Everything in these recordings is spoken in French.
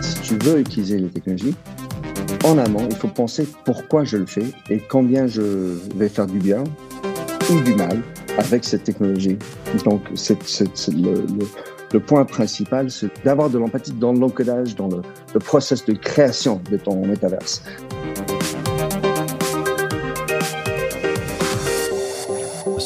Si tu veux utiliser les technologies, en amont, il faut penser pourquoi je le fais et combien je vais faire du bien ou du mal avec cette technologie. Donc, c'est, le, point principal, c'est d'avoir de l'empathie dans l'encodage, dans le, le process de création de ton métaverse.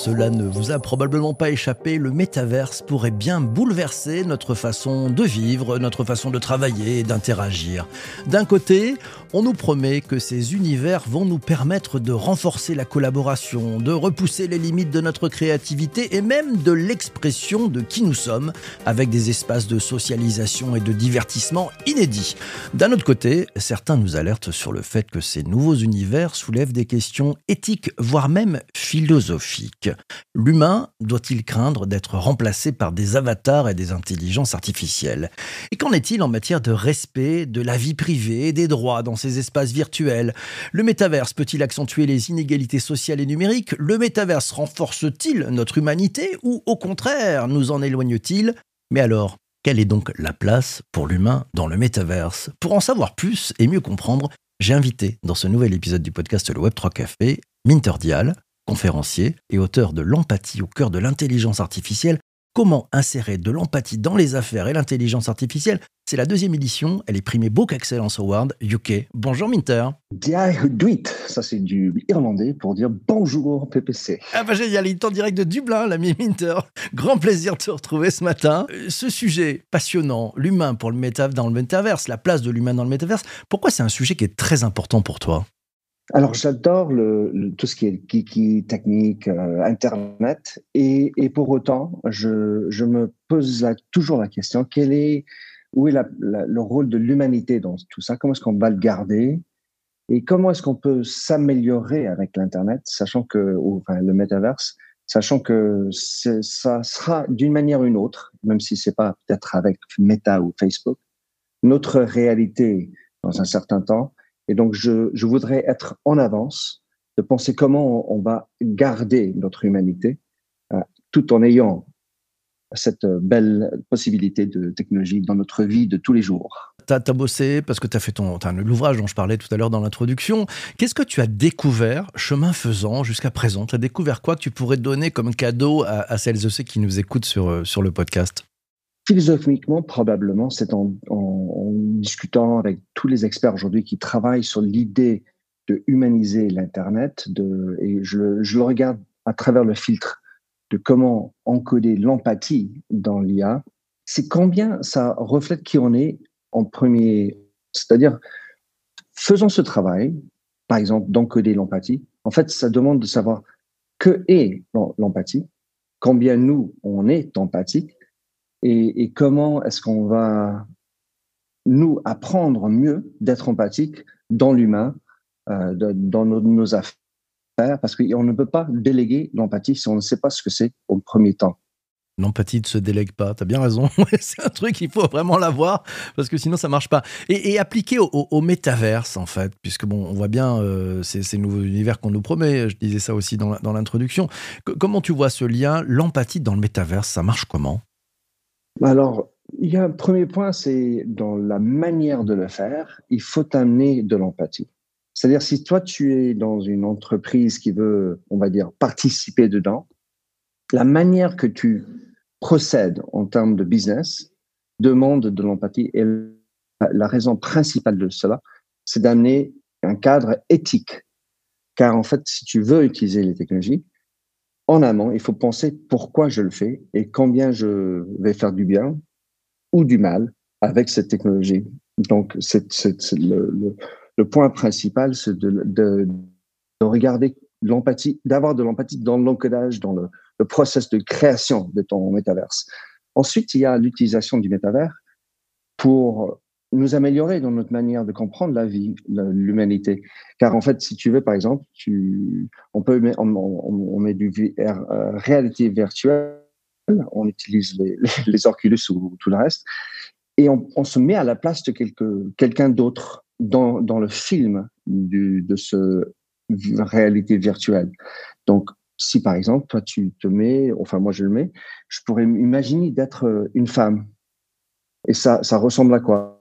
Cela ne vous a probablement pas échappé, le métaverse pourrait bien bouleverser notre façon de vivre, notre façon de travailler et d'interagir. D'un côté, on nous promet que ces univers vont nous permettre de renforcer la collaboration, de repousser les limites de notre créativité et même de l'expression de qui nous sommes, avec des espaces de socialisation et de divertissement inédits. D'un autre côté, certains nous alertent sur le fait que ces nouveaux univers soulèvent des questions éthiques, voire même philosophiques. L'humain doit-il craindre d'être remplacé par des avatars et des intelligences artificielles? Et qu'en est-il en matière de respect de la vie privée et des droits dans ces espaces virtuels? Le métaverse peut-il accentuer les inégalités sociales et numériques? Le métaverse renforce-t-il notre humanité ou au contraire nous en éloigne-t-il? Mais alors, quelle est donc la place pour l'humain dans le métaverse? Pour en savoir plus et mieux comprendre, j'ai invité dans ce nouvel épisode du podcast Le Web3 Café Minter Dial, conférencier et auteur de L'empathie au cœur de l'intelligence artificielle, Comment insérer de l'empathie dans les affaires et l'intelligence artificielle? C'est la deuxième édition, elle est primée Book Excellence Award UK. Bonjour Minter. Duit, ça c'est du irlandais pour dire bonjour PPC. Ah bah génial, il est en direct de Dublin, l'ami Minter. Grand plaisir de te retrouver ce matin. Euh, ce sujet passionnant, l'humain pour le méta dans le métaverse, la place de l'humain dans le métaverse, pourquoi c'est un sujet qui est très important pour toi? Alors, j'adore le, tout ce qui est geeky, technique, euh, Internet, et, et, pour autant, je, je me pose toujours la question quel est, où est la, le rôle de l'humanité dans tout ça? Comment est-ce qu'on va le garder? Et comment est-ce qu'on peut s'améliorer avec l'Internet, sachant que, ou, enfin, le metaverse, sachant que ça sera d'une manière ou une autre, même si c'est pas peut-être avec Meta ou Facebook, notre réalité dans un certain temps et donc, je, voudrais être en avance, de penser comment on, va garder notre humanité, euh, tout en ayant cette belle possibilité de technologie dans notre vie de tous les jours. Tu as, bossé parce que tu as fait l'ouvrage dont je parlais tout à l'heure dans l'introduction. Qu'est-ce que tu as découvert chemin faisant jusqu'à présent? Tu as découvert quoi que tu pourrais donner comme cadeau à, à celles et ceux qui nous écoutent sur, euh, sur le podcast? Philosophiquement, probablement, c'est en, discutant avec tous les experts aujourd'hui qui travaillent sur l'idée de humaniser l'Internet, et je, je, le regarde à travers le filtre de comment encoder l'empathie dans l'IA, c'est combien ça reflète qui on est en premier. C'est-à-dire, faisons ce travail, par exemple, d'encoder l'empathie. En fait, ça demande de savoir que est l'empathie, combien nous, on est empathique, et, comment est-ce qu'on va nous apprendre mieux d'être empathique dans l'humain, euh, dans nos, affaires, parce qu'on ne peut pas déléguer l'empathie si on ne sait pas ce que c'est au premier temps. L'empathie ne se délègue pas, tu as bien raison. c'est un truc, il faut vraiment l'avoir, parce que sinon ça marche pas. Et, et appliqué au, au, métaverse, en fait, puisque bon, on voit bien euh, ces, ces, nouveaux univers qu'on nous promet, je disais ça aussi dans l'introduction. Comment tu vois ce lien, l'empathie dans le métaverse, ça marche comment? Alors, il y a un premier point, c'est dans la manière de le faire, il faut amener de l'empathie. C'est-à-dire, si toi, tu es dans une entreprise qui veut, on va dire, participer dedans, la manière que tu procèdes en termes de business demande de l'empathie. Et la raison principale de cela, c'est d'amener un cadre éthique. Car en fait, si tu veux utiliser les technologies, en amont, il faut penser pourquoi je le fais et combien je vais faire du bien ou du mal avec cette technologie. Donc, le, point principal, c'est de regarder l'empathie, d'avoir de l'empathie dans l'encodage, dans le, le process de création de ton métaverse. Ensuite, il y a l'utilisation du métavers pour nous améliorer dans notre manière de comprendre la vie, l'humanité. Car en fait, si tu veux, par exemple, tu, on peut on, met du euh, réalité virtuelle, on utilise les, les, Oculus ou tout le reste, et on, on se met à la place de quelqu'un d'autre dans, dans le film du, de ce réalité virtuelle. Donc, si par exemple, toi, tu te mets, enfin, moi, je le mets, je pourrais imaginer d'être euh, une femme. Et ça, ça ressemble à quoi?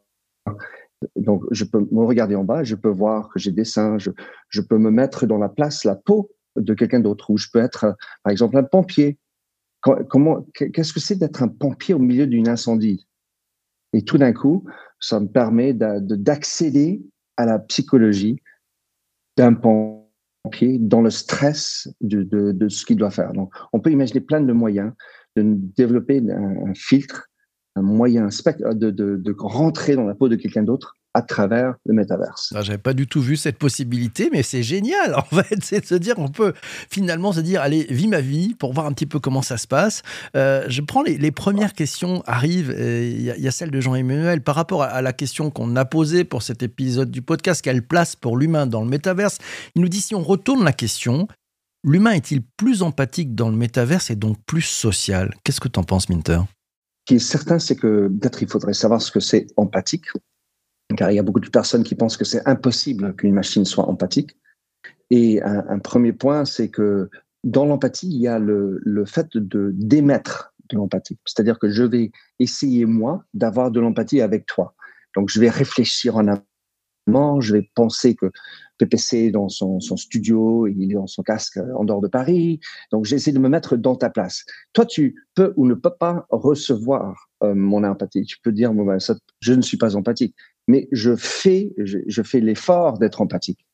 Donc, je peux me regarder en bas, je peux voir que j'ai des seins, je, peux me mettre dans la place, la peau de quelqu'un d'autre, ou je peux être, par exemple, un pompier. Comment, qu'est-ce que c'est d'être un pompier au milieu d'une incendie? Et tout d'un coup, ça me permet d'accéder à la psychologie d'un pompier dans le stress de, de, ce qu'il doit faire. Donc, on peut imaginer plein de moyens de développer un, filtre, un moyen de, rentrer dans la peau de quelqu'un d'autre à travers le métaverse. Ah, j'avais pas du tout vu cette possibilité, mais c'est génial en fait. C'est de se dire, on peut finalement se dire, allez, vis ma vie pour voir un petit peu comment ça se passe. Euh, je prends les, premières questions arrivent. Il y, a celle de Jean-Emmanuel par rapport à, la question qu'on a posée pour cet épisode du podcast. Quelle place pour l'humain dans le métaverse Il nous dit si on retourne la question. L'humain est-il plus empathique dans le métaverse et donc plus social? Qu'est-ce que tu en penses, Minter? Qui est certain, c'est que peut-être il faudrait savoir ce que c'est empathique car il y a beaucoup de personnes qui pensent que c'est impossible qu'une machine soit empathique. Et un, premier point, c'est que dans l'empathie, il y a le, le fait de d'émettre de l'empathie. C'est-à-dire que je vais essayer, moi, d'avoir de l'empathie avec toi. Donc, je vais réfléchir en amont, je vais penser que PPC dans son, son, studio, il est dans son casque en dehors de Paris. Donc, j'essaie de me mettre dans ta place. Toi, tu peux ou ne peux pas recevoir euh, mon empathie. Tu peux dire, ben, ça, je ne suis pas empathique mais je fais, je, fais l'effort d'être empathique.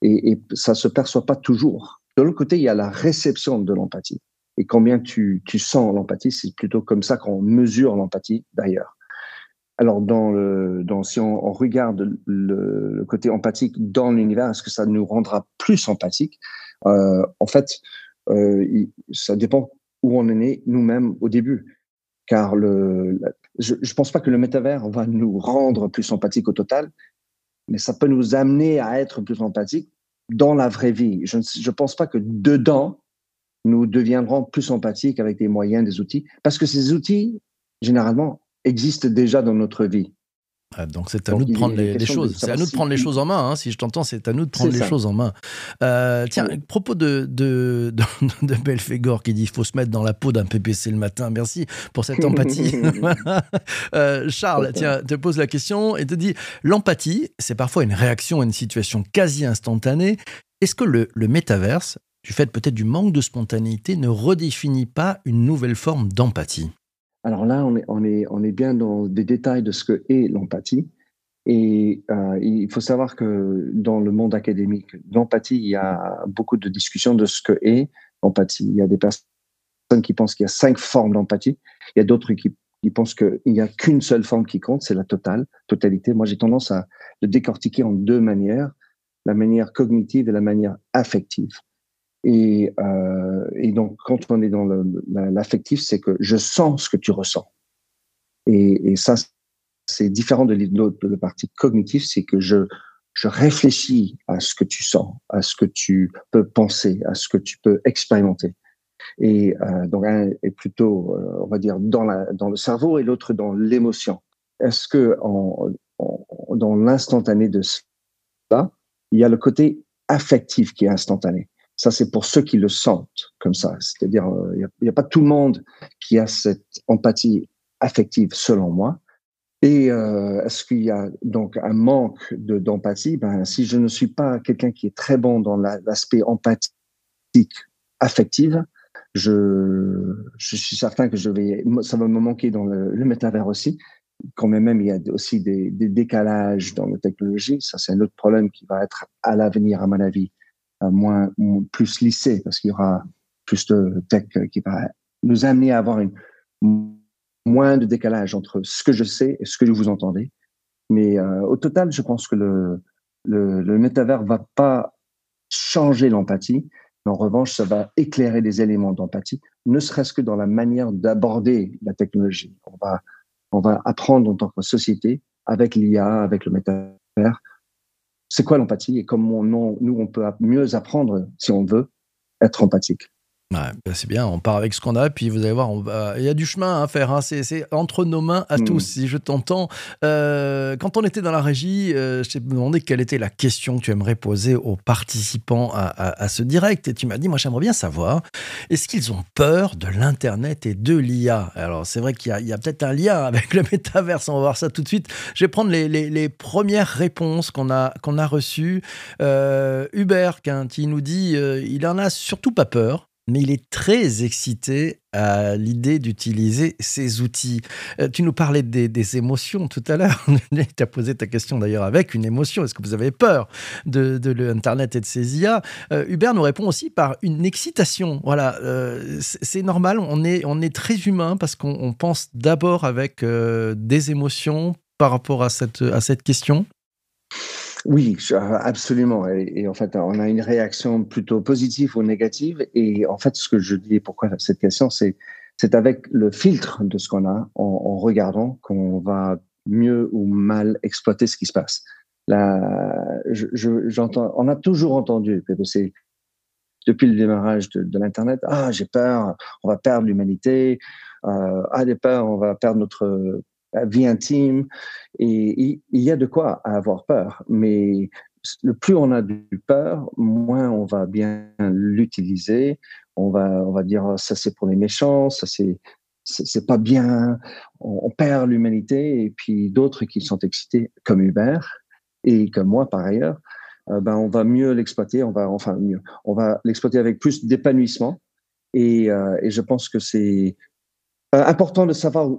Et, et ça se perçoit pas toujours. De l'autre côté, il y a la réception de l'empathie. Et combien tu, tu sens l'empathie, c'est plutôt comme ça qu'on mesure l'empathie d'ailleurs. Alors, dans le, dans, si on, regarde le, côté empathique dans l'univers, est-ce que ça nous rendra plus empathique euh, En fait, euh, ça dépend où on est né nous-mêmes au début. Car le, je ne pense pas que le métavers va nous rendre plus empathiques au total, mais ça peut nous amener à être plus empathiques dans la vraie vie. Je ne pense pas que dedans, nous deviendrons plus empathiques avec des moyens, des outils, parce que ces outils, généralement, existent déjà dans notre vie. Ah, donc c'est à nous de prendre les, choses. C'est à nous de prendre les choses en main. Hein, si je t'entends, c'est à nous de prendre les choses en main. Euh, tiens, propos de, de, de, Belphégor qui dit qu'il faut se mettre dans la peau d'un PPC le matin. Merci pour cette empathie. Euh, Charles, tiens, te pose la question et te dit l'empathie, c'est parfois une réaction à une situation quasi instantanée. Est-ce que le, le métaverse, du fait peut-être du manque de spontanéité, ne redéfinit pas une nouvelle forme d'empathie? Alors là, on est, bien dans des détails de ce que est l'empathie. Et euh, il faut savoir que dans le monde académique, l'empathie, il y a beaucoup de discussions de ce que est l'empathie. Il y a des personnes qui pensent qu'il y a cinq formes d'empathie. Il y a d'autres qui, qui pensent qu'il n'y a qu'une seule forme qui compte, c'est la totale, totalité. Moi, j'ai tendance à le décortiquer en deux manières, la manière cognitive et la manière affective. Et, euh, et donc, quand on est dans l'affectif, c'est que je sens ce que tu ressens. Et, et ça, c'est différent de, de la partie cognitive, c'est que je, je réfléchis à ce que tu sens, à ce que tu peux penser, à ce que tu peux expérimenter. Et euh, donc, un est plutôt, euh, on va dire, dans, la, dans le cerveau et l'autre dans l'émotion. Est-ce que en, en, dans l'instantané de cela, il y a le côté affectif qui est instantané ça, c'est pour ceux qui le sentent comme ça. C'est-à-dire, il euh, n'y a, pas tout le monde qui a cette empathie affective, selon moi. Et euh, est-ce qu'il y a donc un manque d'empathie? Ben, si je ne suis pas quelqu'un qui est très bon dans l'aspect empathique, affective, je, suis certain que ça va me manquer dans le, métavers aussi. Quand même, il y a aussi des décalages dans la technologie. Ça, c'est un autre problème qui va être à l'avenir, à mon avis, moins, plus lissé parce qu'il y aura plus de tech qui va nous amener à avoir une, moins de décalage entre ce que je sais et ce que vous entendez. Mais euh, au total, je pense que le, le, le métavers va pas changer l'empathie. En revanche, ça va éclairer des éléments d'empathie, ne serait-ce que dans la manière d'aborder la technologie. On va, on va apprendre en tant que société, avec l'IA, avec le métavers, c'est quoi l'empathie? Et comment nous, on peut mieux apprendre, si on veut, être empathique? Bah, c'est bien, on part avec ce qu'on a, puis vous allez voir, il y a du chemin à faire. Hein. C'est entre nos mains à tous, mm. si je t'entends. Euh, quand on était dans la régie, euh, je t'ai demandé quelle était la question que tu aimerais poser aux participants à, ce direct. Et tu m'as dit, moi j'aimerais bien savoir, est-ce qu'ils ont peur de l'Internet et de l'IA Alors c'est vrai qu'il y a, peut-être un lien avec le métaverse, on va voir ça tout de suite. Je vais prendre les, premières réponses qu'on a, qu'on a reçues. Euh, Hubert, qui nous dit, il en a surtout pas peur mais il est très excité à l'idée d'utiliser ces outils. Euh, tu nous parlais des, émotions tout à l'heure. tu as posé ta question d'ailleurs avec une émotion. Est-ce que vous avez peur de, l'Internet et de ces IA euh, Hubert nous répond aussi par une excitation. Voilà, euh, c'est normal, on est, on est très humain parce qu'on pense d'abord avec des émotions par rapport à cette, à cette question. Oui, absolument. Et, en fait, on a une réaction plutôt positive ou négative. Et en fait, ce que je dis, pourquoi cette question, c'est c'est avec le filtre de ce qu'on a, en, regardant, qu'on va mieux ou mal exploiter ce qui se passe. Là, j'entends, on a toujours entendu que c'est depuis le démarrage de, l'internet, ah j'ai peur, on va perdre l'humanité, euh, ah j'ai peur, on va perdre notre vie intime. Et il y a de quoi avoir peur. Mais le plus on a du peur, moins on va bien l'utiliser. On va, on va dire ça c'est pour les méchants, ça c'est c'est pas bien. On, perd l'humanité. Et puis d'autres qui sont excités, comme Hubert et comme moi par ailleurs, euh, ben on va mieux l'exploiter. On va enfin mieux. On va l'exploiter avec plus d'épanouissement. Et, euh, et je pense que c'est euh, important de savoir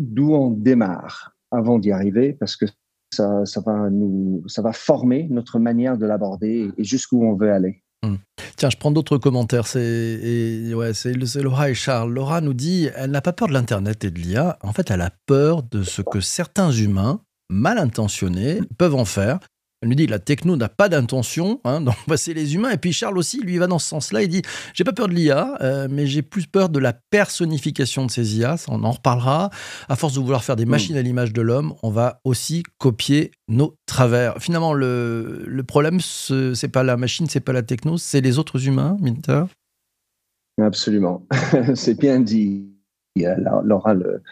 d'où on démarre avant d'y arriver, parce que ça, ça, va nous, ça va former notre manière de l'aborder et jusqu'où on veut aller. Hmm. Tiens, je prends d'autres commentaires. C'est ouais, Laura et Charles. Laura nous dit elle n'a pas peur de l'Internet et de l'IA. En fait, elle a peur de ce que certains humains mal intentionnés peuvent en faire elle nous dit la techno n'a pas d'intention, hein, donc c'est les humains. Et puis Charles aussi, lui, va dans ce sens-là. Il dit j'ai pas peur de l'IA, euh, mais j'ai plus peur de la personnification de ces IA. on en reparlera. À force de vouloir faire des hmm. machines à l'image de l'homme, on va aussi copier nos travers. Finalement, le, le problème, c'est pas la machine, c'est pas la techno, c'est les autres humains, Minter? Absolument, c'est bien dit. Laura, le,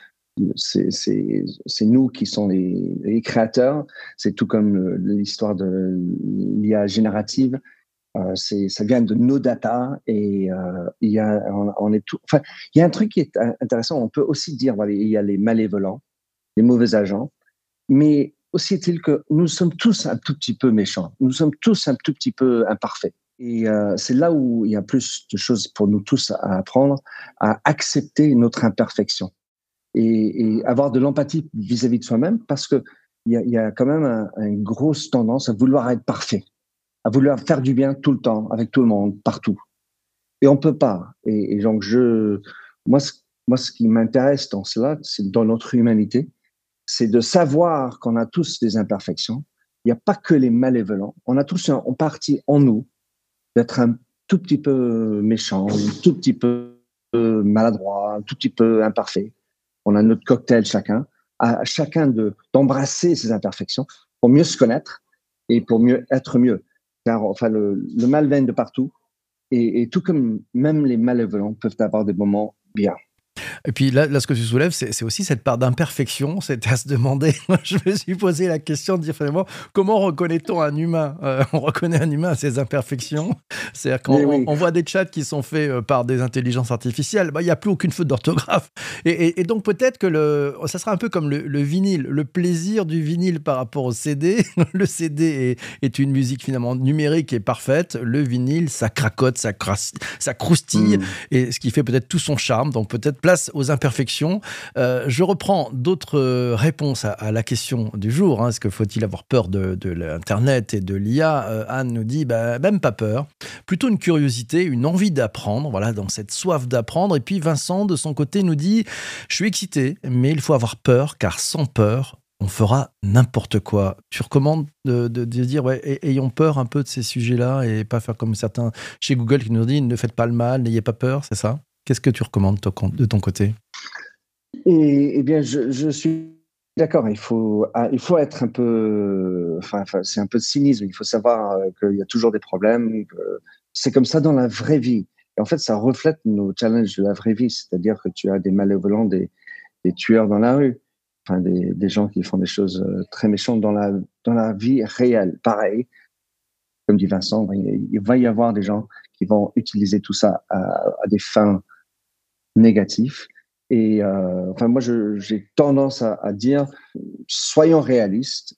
c'est nous qui sommes les, créateurs. C'est tout comme l'histoire de l'IA générative. Euh, ça vient de nos data et euh, il y a, un truc qui est intéressant. On peut aussi dire, voilà, il y a les malévolents, les mauvais agents, mais aussi est-il que nous sommes tous un tout petit peu méchants. Nous sommes tous un tout petit peu imparfaits. Et euh, c'est là où il y a plus de choses pour nous tous à apprendre, à accepter notre imperfection et, avoir de l'empathie vis-à-vis de soi-même parce que il y a, quand même une grosse tendance à vouloir être parfait, à vouloir faire du bien tout le temps, avec tout le monde, partout. Et on peut pas. Et, donc je, moi, ce, moi, ce qui m'intéresse dans cela, c'est dans notre humanité, c'est de savoir qu'on a tous des imperfections. Il n'y a pas que les malévolents. On a tous en partie en nous d'être un tout petit peu méchant, un tout petit peu maladroit, un tout petit peu imparfait on a notre cocktail chacun, à chacun de d'embrasser ses imperfections pour mieux se connaître et pour mieux être mieux. Car enfin le, mal vient de partout et, et tout comme même les malévolents peuvent avoir des moments bien. Et puis là, là ce que tu soulèves, c'est aussi cette part d'imperfection. C'était à se demander. je me suis posé la question de dire finalement, comment reconnaît-on un humain? Euh, On reconnaît un humain à ses imperfections. C'est-à-dire qu'on on voit des chats qui sont faits euh, par des intelligences artificielles, bah, il n'y a plus aucune faute d'orthographe. Et, donc peut-être que le, ça sera un peu comme le, vinyle, le plaisir du vinyle par rapport au CD. le CD est, une musique finalement numérique et parfaite. Le vinyle, ça cracote, ça, ça croustille, mm. et ce qui fait peut-être tout son charme. Donc peut-être place aux imperfections. Euh, je reprends d'autres euh, réponses à, la question du jour. Hein. Est-ce que faut-il avoir peur de, l'Internet et de l'IA euh, Anne nous dit bah, même pas peur, plutôt une curiosité, une envie d'apprendre, voilà, dans cette soif d'apprendre. Et puis Vincent, de son côté, nous dit je suis excité, mais il faut avoir peur, car sans peur, on fera n'importe quoi. Tu recommandes de, dire, ouais, ayons peur un peu de ces sujets-là et pas faire comme certains chez Google qui nous disent ne faites pas le mal, n'ayez pas peur, c'est ça? Qu'est-ce que tu recommandes de ton côté? Et, Eh bien, je, suis d'accord. Il faut, ah, il faut être un peu. Enfin, c'est un peu de cynisme. Il faut savoir euh, qu'il y a toujours des problèmes. C'est comme ça dans la vraie vie. Et en fait, ça reflète nos challenges de la vraie vie, c'est-à-dire que tu as des malévolents, des, tueurs dans la rue, enfin des, gens qui font des choses euh, très méchantes dans la, dans la vie réelle. Pareil, comme dit Vincent, il va y avoir des gens qui vont utiliser tout ça à des fins négatives. Et euh, enfin, moi, j'ai tendance à, dire, soyons réalistes,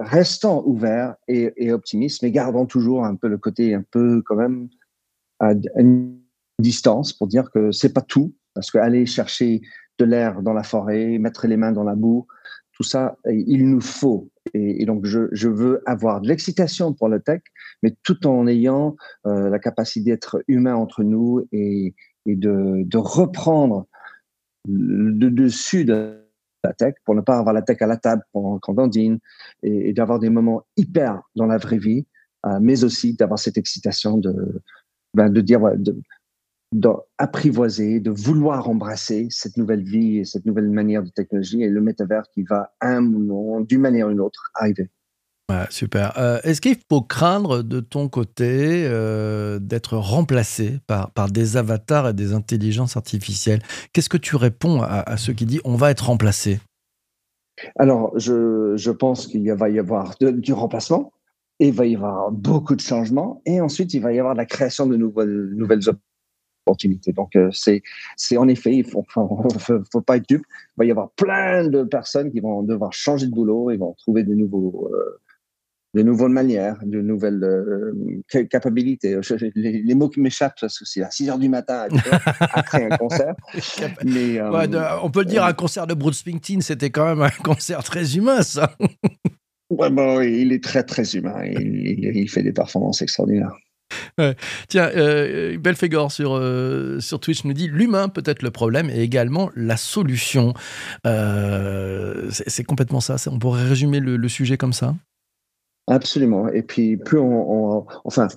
restons ouverts et, optimistes, mais gardons toujours un peu le côté un peu quand même à une distance pour dire que c'est pas tout, parce qu'aller chercher de l'air dans la forêt, mettre les mains dans la boue, tout ça, il nous faut. Et, donc, je, je, veux avoir de l'excitation pour le tech, mais tout en ayant euh, la capacité d'être humain entre nous et, et de, reprendre le dessus de la tech pour ne pas avoir la tech à la table pendant qu'on dîne et, et d'avoir des moments hyper dans la vraie vie, euh, mais aussi d'avoir cette excitation de, ben, de dire, d'apprivoiser, de vouloir embrasser cette nouvelle vie et cette nouvelle manière de technologie et le métavers qui va, un non, d'une manière ou d'une autre, arriver. Super. Euh, Est-ce qu'il faut craindre de ton côté euh, d'être remplacé par, par des avatars et des intelligences artificielles? Qu'est-ce que tu réponds à, ceux qui disent on va être remplacé? Alors, je, je pense qu'il va y avoir du remplacement, et il va y avoir beaucoup de changements, et ensuite il va y avoir la création de nouvelles, nouvelles opportunités. Donc, euh, c'est, en effet, il faut, faut, pas être dupe. Il va y avoir plein de personnes qui vont devoir changer de boulot, ils vont trouver des nouveaux, euh, de nouvelles manières, de nouvelles euh, capacités. Les, les, mots qui m'échappent, parce que c'est à 6 heures du matin après un concert. Mais, euh, ouais, de, on peut le dire, un concert de Bruce Springsteen, c'était quand même un concert très humain, ça. ouais, bon, il est très, très humain. Il, il, il fait des performances extraordinaires. Ouais. Tiens, euh, Belfegor sur, euh, sur Twitch nous dit l'humain peut être le problème et également la solution. Euh, c'est complètement ça. On pourrait résumer le, le, sujet comme ça? Absolument. Et puis, plus on, enfin,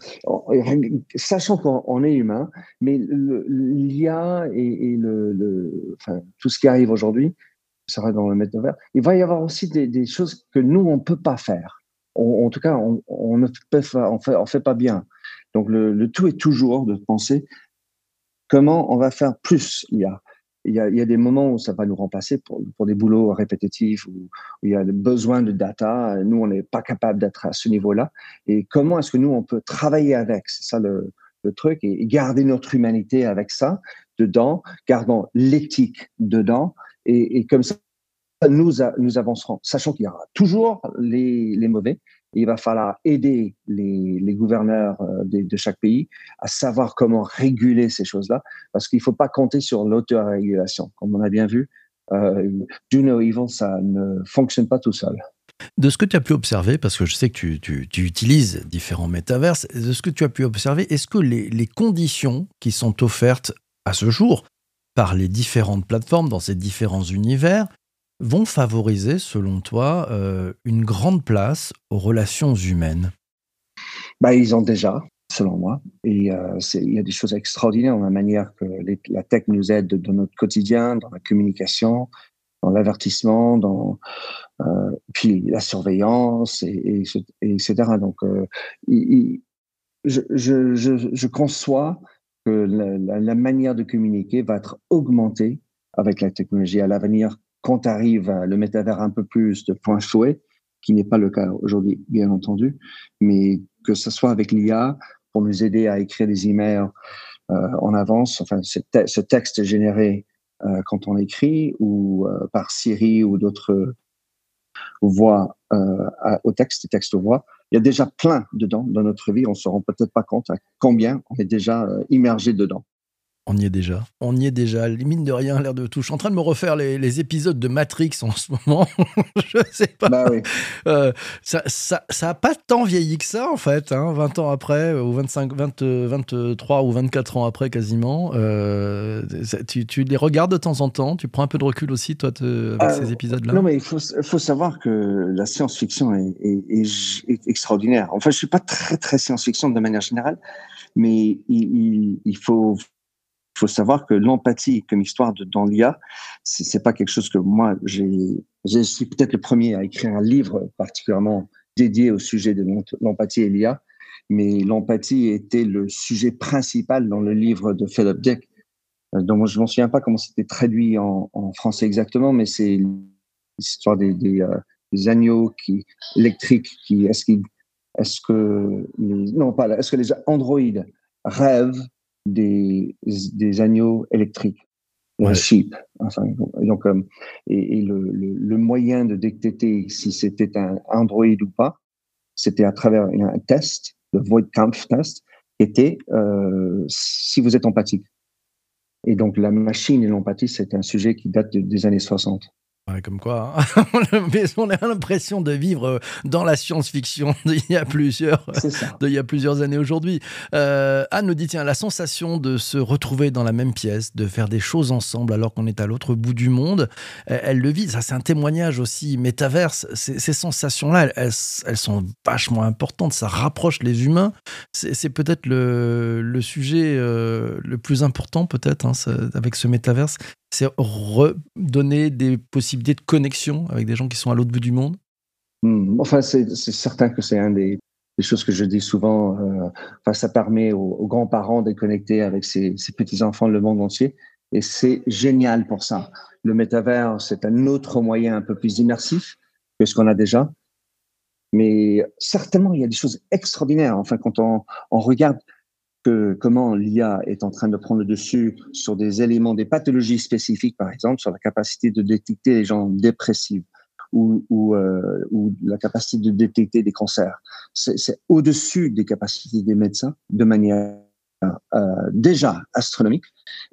sachant qu'on est humain, mais l'IA et, le, tout ce qui arrive aujourd'hui sera dans le métavers. Il va y avoir aussi des, choses que nous on peut pas faire. En tout cas, on, ne fait, pas bien. Donc le, tout est toujours de penser comment on va faire plus l'IA. Il y, a, des moments où ça va nous remplacer pour, des boulots répétitifs, où, il y a besoin de data. Nous, on n'est pas capable d'être à ce niveau-là. Et comment est-ce que nous, on peut travailler avec? C'est ça le, truc. Et, garder notre humanité avec ça dedans, gardant l'éthique dedans. Et, et comme ça, nous, nous avancerons, sachant qu'il y aura toujours les, les mauvais, il va falloir aider les, gouverneurs euh, de, chaque pays à savoir comment réguler ces choses-là, parce qu'il ne faut pas compter sur l'autorégulation. Comme on a bien vu, euh, do no evil, ça ne fonctionne pas tout seul. De ce que tu as pu observer, parce que je sais que tu, utilises différents métaverses, de ce que tu as pu observer, est-ce que les conditions qui sont offertes à ce jour par les différentes plateformes dans ces différents univers vont favoriser, selon toi, euh, une grande place aux relations humaines? Bah, Ils ont déjà, selon moi. Euh, il y a des choses extraordinaires dans la manière que la tech nous aide dans notre quotidien, dans la communication, dans l'avertissement, dans euh, puis la surveillance, et, et, et etc. Donc, je, conçois que la manière de communiquer va être augmentée avec la technologie à l'avenir quand arrive le métavers un peu plus de points chouets, qui n'est pas le cas aujourd'hui, bien entendu, mais que ce soit avec l'IA pour nous aider à écrire des emails euh, en avance, enfin ce, te ce texte généré euh, quand on écrit ou euh, par Siri ou d'autres voix euh, au texte, texte voix. Il y a déjà plein dedans dans notre vie. On se rend peut-être pas compte à combien on est déjà euh, immergé dedans. On y est déjà. On y est déjà. Mine de rien, l'air de tout. Je suis en train de me refaire les, les épisodes de Matrix en ce moment. je sais pas. Bah oui. euh, ça, ça, ça a pas tant vieilli que ça, en fait. Hein, 20 ans après, ou 25, 20, 23 ou 24 ans après, quasiment. Euh, tu, tu, les regardes de temps en temps. Tu prends un peu de recul aussi, toi, te, avec euh, ces épisodes-là. Non, mais il faut, faut savoir que la science-fiction est, est, est, est, extraordinaire. Enfin, je suis pas très, très science-fiction de manière générale, mais il, il, il faut il faut savoir que l'empathie comme histoire de, dans l'IA, c'est pas quelque chose que moi j'ai. Je suis peut-être le premier à écrire un livre particulièrement dédié au sujet de l'empathie et l'IA. mais l'empathie était le sujet principal dans le livre de Philip Dick. Euh, dont je m'en souviens pas comment c'était traduit en, français exactement, mais c'est l'histoire des, euh, agneaux qui électriques qui est-ce est-ce que non pas est-ce que les androïdes rêvent des, des agneaux électriques un sheep. Enfin, donc, euh, et, et le, le, le, moyen de détecter si c'était un Android ou pas, c'était à travers un test, le Void-Kampf test, qui était euh, si vous êtes empathique. Et donc la machine et l'empathie, c'est un sujet qui date des années 60 comme quoi, hein. on a l'impression de vivre euh, dans la science-fiction d'il y a plusieurs, il y a plusieurs années aujourd'hui. Euh, Anne nous dit tiens, la sensation de se retrouver dans la même pièce, de faire des choses ensemble alors qu'on est à l'autre bout du monde, elle, le vit. Ça, c'est un témoignage aussi métaverse. Ces, ces sensations-là, elles, elles, sont vachement importantes. Ça rapproche les humains. C'est peut-être le, le, sujet euh, le plus important, peut-être, hein, avec ce métaverse c'est redonner des possibilités de connexion avec des gens qui sont à l'autre bout du monde? Hmm. Enfin, c'est certain que c'est un des, choses que je dis souvent. Euh, enfin, ça permet aux, grands-parents de connecter avec ses, petits-enfants le monde entier. Et c'est génial pour ça. Le métavers, c'est un autre moyen un peu plus immersif que ce qu'on a déjà. Mais certainement, il y a des choses extraordinaires. Enfin, quand on regarde que comment l'IA est en train de prendre le dessus sur des éléments, des pathologies spécifiques, par exemple, sur la capacité de détecter les gens dépressifs ou, ou, euh, ou la capacité de détecter des cancers. C'est au-dessus des capacités des médecins de manière euh, déjà astronomique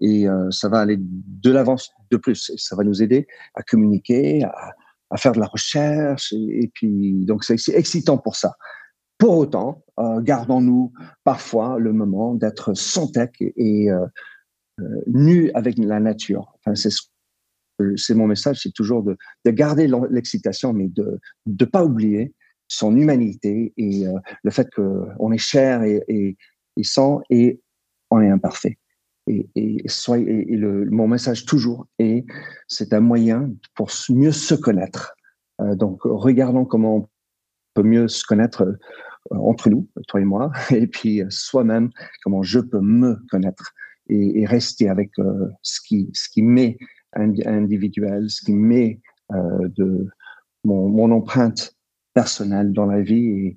et euh, ça va aller de l'avance de plus. Ça va nous aider à communiquer, à, à faire de la recherche et, et puis donc c'est excitant pour ça. Pour autant, euh, gardons-nous parfois le moment d'être sans tech et euh, euh, avec la nature. Enfin, c'est mon message, c'est toujours de, de garder l'excitation, mais de ne pas oublier son humanité et euh, le fait qu'on est cher et, sans et on est imparfait. Et, mon message toujours est, c'est un moyen pour mieux se connaître. Donc, regardons comment on peut mieux se connaître entre nous, toi et moi, et puis euh, soi-même, comment je peux me connaître et, rester avec euh, ce qui ce qui m'est individuel, ce qui m'est euh, de mon, empreinte personnelle dans la vie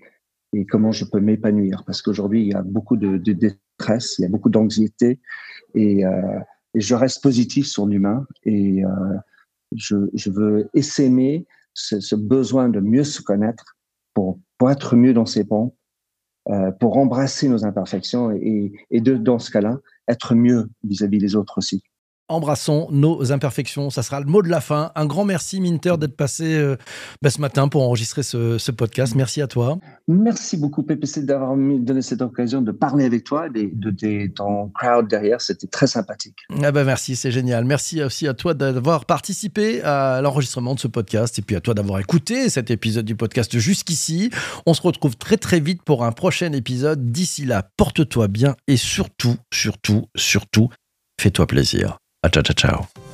et, comment je peux m'épanouir. Parce qu'aujourd'hui, il y a beaucoup de, détresse, il y a beaucoup d'anxiété et, euh, je reste positif sur l'humain et euh, je, je veux essaimer ce besoin de mieux se connaître pour pour être mieux dans ses ponts, euh, pour embrasser nos imperfections et, de, dans ce cas-là, être mieux vis-à-vis -vis des autres aussi embrassons nos imperfections. Ça sera le mot de la fin. Un grand merci, Minter, d'être passé euh, bah, ce matin pour enregistrer ce, ce, podcast. Merci à toi. Merci beaucoup, PPC, d'avoir donné cette occasion de parler avec toi et de, de, ton crowd derrière. C'était très sympathique. Ah bah merci, c'est génial. Merci aussi à toi d'avoir participé à l'enregistrement de ce podcast et puis à toi d'avoir écouté cet épisode du podcast jusqu'ici. On se retrouve très très vite pour un prochain épisode. D'ici là, porte-toi bien et surtout, surtout, surtout, fais-toi plaisir. Ciao, ciao, ciao.